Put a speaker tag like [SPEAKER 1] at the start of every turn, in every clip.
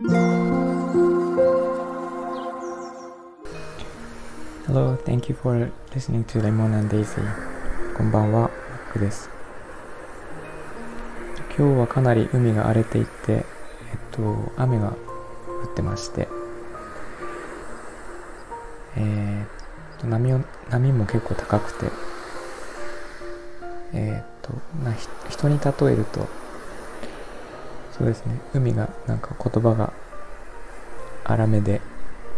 [SPEAKER 1] Hello, thank you for listening to Lemon and Daisy. こんばんは、マックです。今日はかなり海が荒れていて、えっと、雨が降ってまして、えーっと波を波も結構高くて、えーっと、まあ、ひ人に例えると、そうですね、海がなんか言葉が荒めで、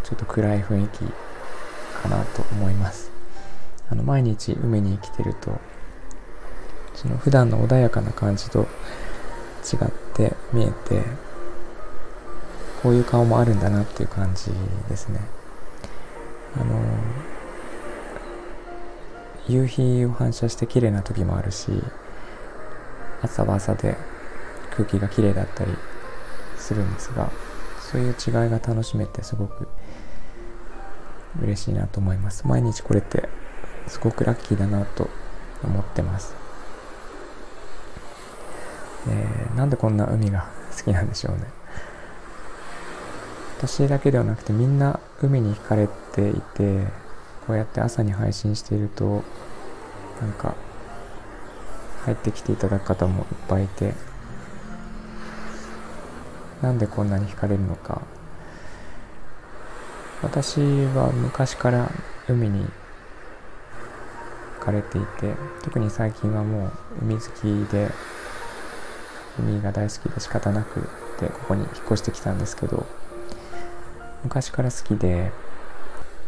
[SPEAKER 1] ちょっと暗い雰囲気かなと思います。あの毎日海に来てると、その普段の穏やかな感じと違って見えて、こういう顔もあるんだなっていう感じですね。あの、夕日を反射して綺麗な時もあるし、朝は朝で空気が綺麗だったりするんですが、そういう違いが楽しめてすごく嬉しいなと思います。毎日これってすごくラッキーだなと思ってます。えーなんでこんな海が好きなんでしょうね。私だけではなくてみんな海に惹かれていて、こうやって朝に配信していると、なんか入ってきていただく方もいっぱいいて、なんでこんなに惹かれるのか。私は昔から海に惹かれていて特に最近はもう海好きで海が大好きで仕方なくてここに引っ越してきたんですけど昔から好きで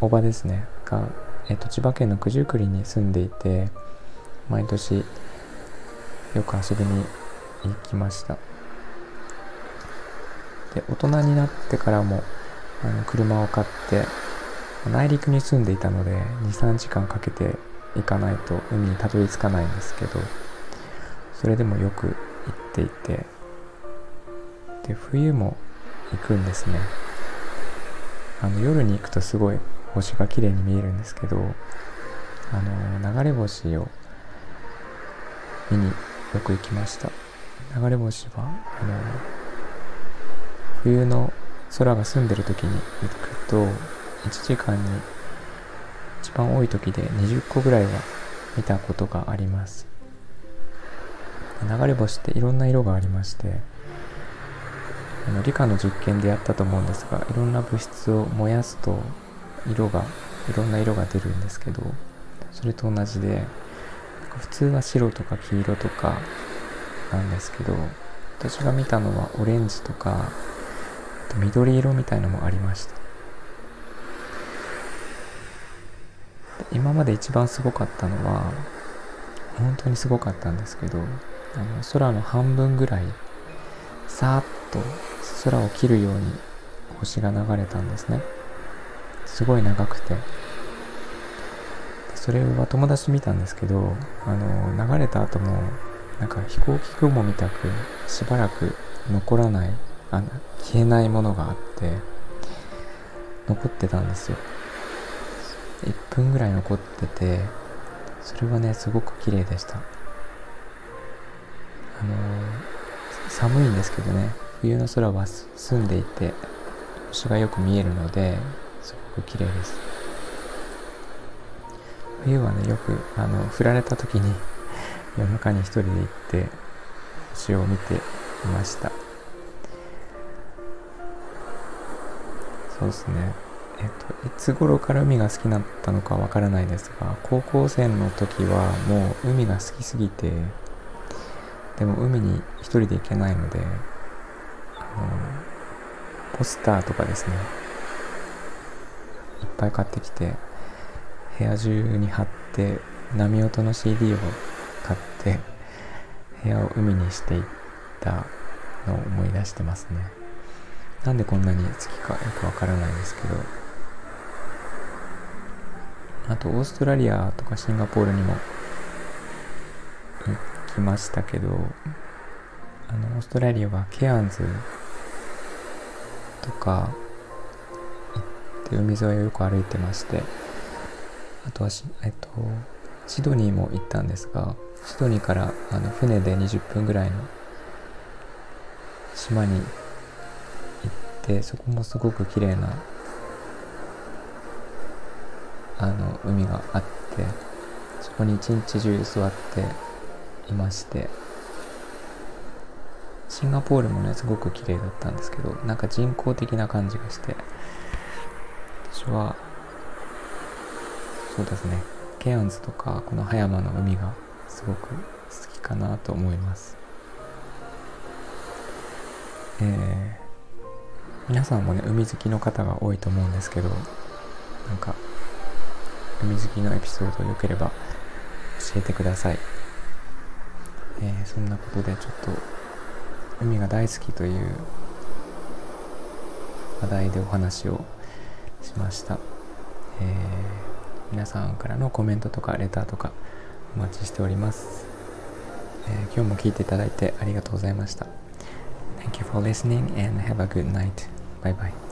[SPEAKER 1] おばですねが、えっと、千葉県の九十九里に住んでいて毎年よく遊びに行きました。で大人になってからもあの車を買って内陸に住んでいたので23時間かけて行かないと海にたどり着かないんですけどそれでもよく行っていてで冬も行くんですね。あの夜に行くとすごい星が綺麗に見えるんですけどあの流れ星を見によく行きました。流れ星はあの冬の空が澄んでる時に行くと1時間に一番多い時で20個ぐらいは見たことがあります。流れ星っていろんな色がありましてあの理科の実験でやったと思うんですがいろんな物質を燃やすと色がいろんな色が出るんですけどそれと同じで普通は白とか黄色とかなんですけど私が見たのはオレンジとか緑色みたいのもありました。今まで一番すごかったのは本当にすごかったんですけどあの空の半分ぐらいさーっと空を切るように星が流れたんですね。すごい長くて。それは友達見たんですけどあの流れた後もなんか飛行機雲みたくしばらく残らないあの消えないものがあって残ってたんですよ。1分ぐらい残っててそれはねすごく綺麗でした。あの寒いんですけどね冬の空は澄んでいて星がよく見えるのですごく綺麗です。冬はねよくあの振られた時に夜中に一人で行って星を見ていました。そうですね。えっといつ頃から海が好きになったのかわからないですが高校生の時はもう海が好きすぎてでも海に一人で行けないのであのポスターとかですねいっぱい買ってきて部屋中に貼って波音の CD を買って部屋を海にしていったのを思い出してますね。なんでこんなに好きかよくわからないですけど。あとオーストラリアとかシンガポールにも行きましたけどあのオーストラリアはケアンズとか行って海沿いをよく歩いてましてあとはし、えっと、シドニーも行ったんですがシドニーからあの船で20分ぐらいの島に行ってそこもすごく綺麗なあの海があってそこに一日中座っていまして。シンガポールもねすごく綺麗だったんですけどなんか人工的な感じがして。私はそうですね。ケアンズとかこの葉山の海がすごく好きかなと思います。えー皆さんもね海好きの方が多いと思うんですけどなんか海好きのエピソードよければ教えてください、えー、そんなことでちょっと海が大好きという話題でお話をしました、えー、皆さんからのコメントとかレターとかお待ちしております、えー、今日も聞いていただいてありがとうございました。Thank you for listening and have a good night. Bye bye.